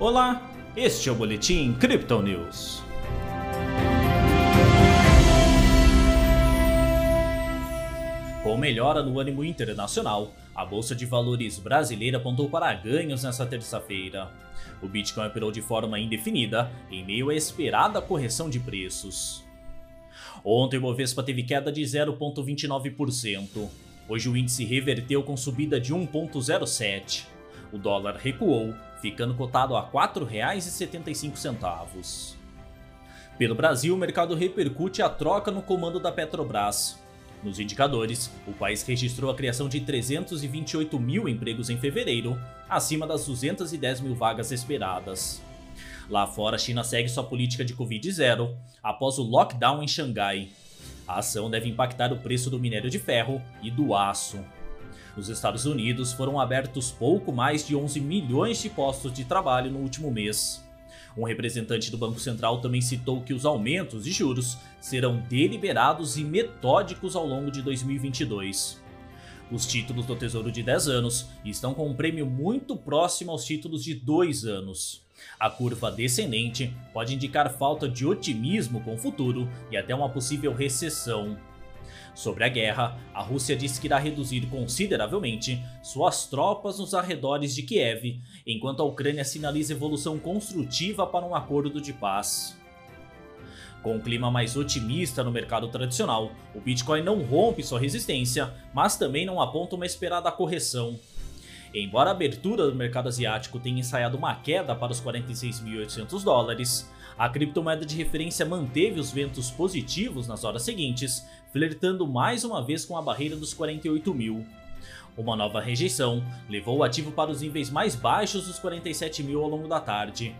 Olá, este é o Boletim Crypto News. Com melhora no ânimo internacional, a Bolsa de Valores brasileira apontou para ganhos nesta terça-feira. O Bitcoin operou de forma indefinida em meio à esperada correção de preços. Ontem o Bovespa teve queda de 0,29%. Hoje o índice reverteu com subida de 1,07%. O dólar recuou, ficando cotado a R$ 4,75. Pelo Brasil, o mercado repercute a troca no comando da Petrobras. Nos indicadores, o país registrou a criação de 328 mil empregos em fevereiro, acima das 210 mil vagas esperadas. Lá fora, a China segue sua política de Covid-0 após o lockdown em Xangai. A ação deve impactar o preço do minério de ferro e do aço. Nos Estados Unidos foram abertos pouco mais de 11 milhões de postos de trabalho no último mês. Um representante do Banco Central também citou que os aumentos de juros serão deliberados e metódicos ao longo de 2022. Os títulos do Tesouro de 10 anos estão com um prêmio muito próximo aos títulos de 2 anos. A curva descendente pode indicar falta de otimismo com o futuro e até uma possível recessão. Sobre a guerra, a Rússia disse que irá reduzir consideravelmente suas tropas nos arredores de Kiev, enquanto a Ucrânia sinaliza evolução construtiva para um acordo de paz. Com um clima mais otimista no mercado tradicional, o Bitcoin não rompe sua resistência, mas também não aponta uma esperada correção. Embora a abertura do mercado asiático tenha ensaiado uma queda para os 46.800 dólares, a criptomoeda de referência manteve os ventos positivos nas horas seguintes, flertando mais uma vez com a barreira dos 48 mil. Uma nova rejeição levou o ativo para os níveis mais baixos dos 47 mil ao longo da tarde.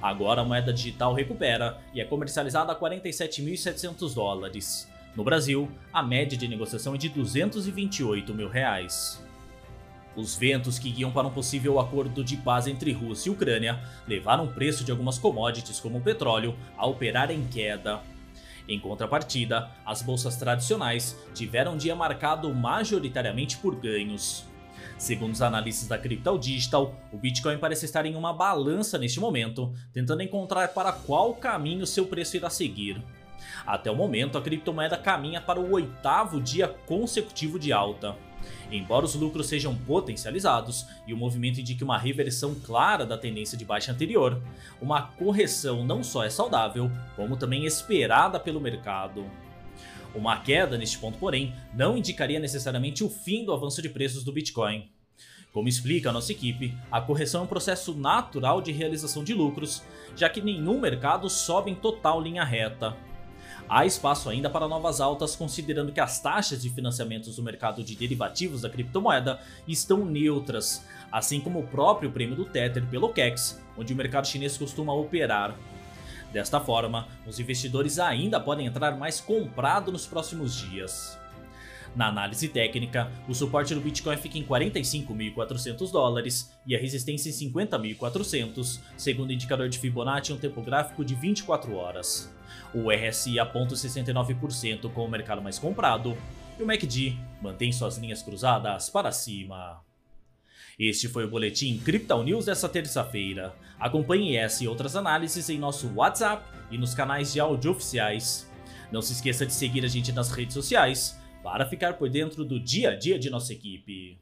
Agora a moeda digital recupera e é comercializada a 47.700 dólares. No Brasil, a média de negociação é de 228 mil reais. Os ventos que guiam para um possível acordo de paz entre Rússia e Ucrânia levaram o preço de algumas commodities, como o petróleo, a operar em queda. Em contrapartida, as bolsas tradicionais tiveram um dia marcado majoritariamente por ganhos. Segundo os analistas da Crypto Digital, o Bitcoin parece estar em uma balança neste momento, tentando encontrar para qual caminho seu preço irá seguir. Até o momento, a criptomoeda caminha para o oitavo dia consecutivo de alta. Embora os lucros sejam potencializados e o movimento indique uma reversão clara da tendência de baixa anterior, uma correção não só é saudável, como também esperada pelo mercado. Uma queda neste ponto, porém, não indicaria necessariamente o fim do avanço de preços do Bitcoin. Como explica a nossa equipe, a correção é um processo natural de realização de lucros, já que nenhum mercado sobe em total linha reta. Há espaço ainda para novas altas, considerando que as taxas de financiamentos do mercado de derivativos da criptomoeda estão neutras, assim como o próprio prêmio do Tether pelo KEX, onde o mercado chinês costuma operar. Desta forma, os investidores ainda podem entrar mais comprado nos próximos dias. Na análise técnica, o suporte do Bitcoin fica em 45.400 dólares e a resistência em 50.400, segundo o indicador de Fibonacci em um tempo gráfico de 24 horas. O RSI aponta 69% com o mercado mais comprado e o MACD mantém suas linhas cruzadas para cima. Este foi o Boletim Crypto News dessa terça-feira. Acompanhe essa e outras análises em nosso WhatsApp e nos canais de áudio oficiais. Não se esqueça de seguir a gente nas redes sociais para ficar por dentro do dia a dia de nossa equipe.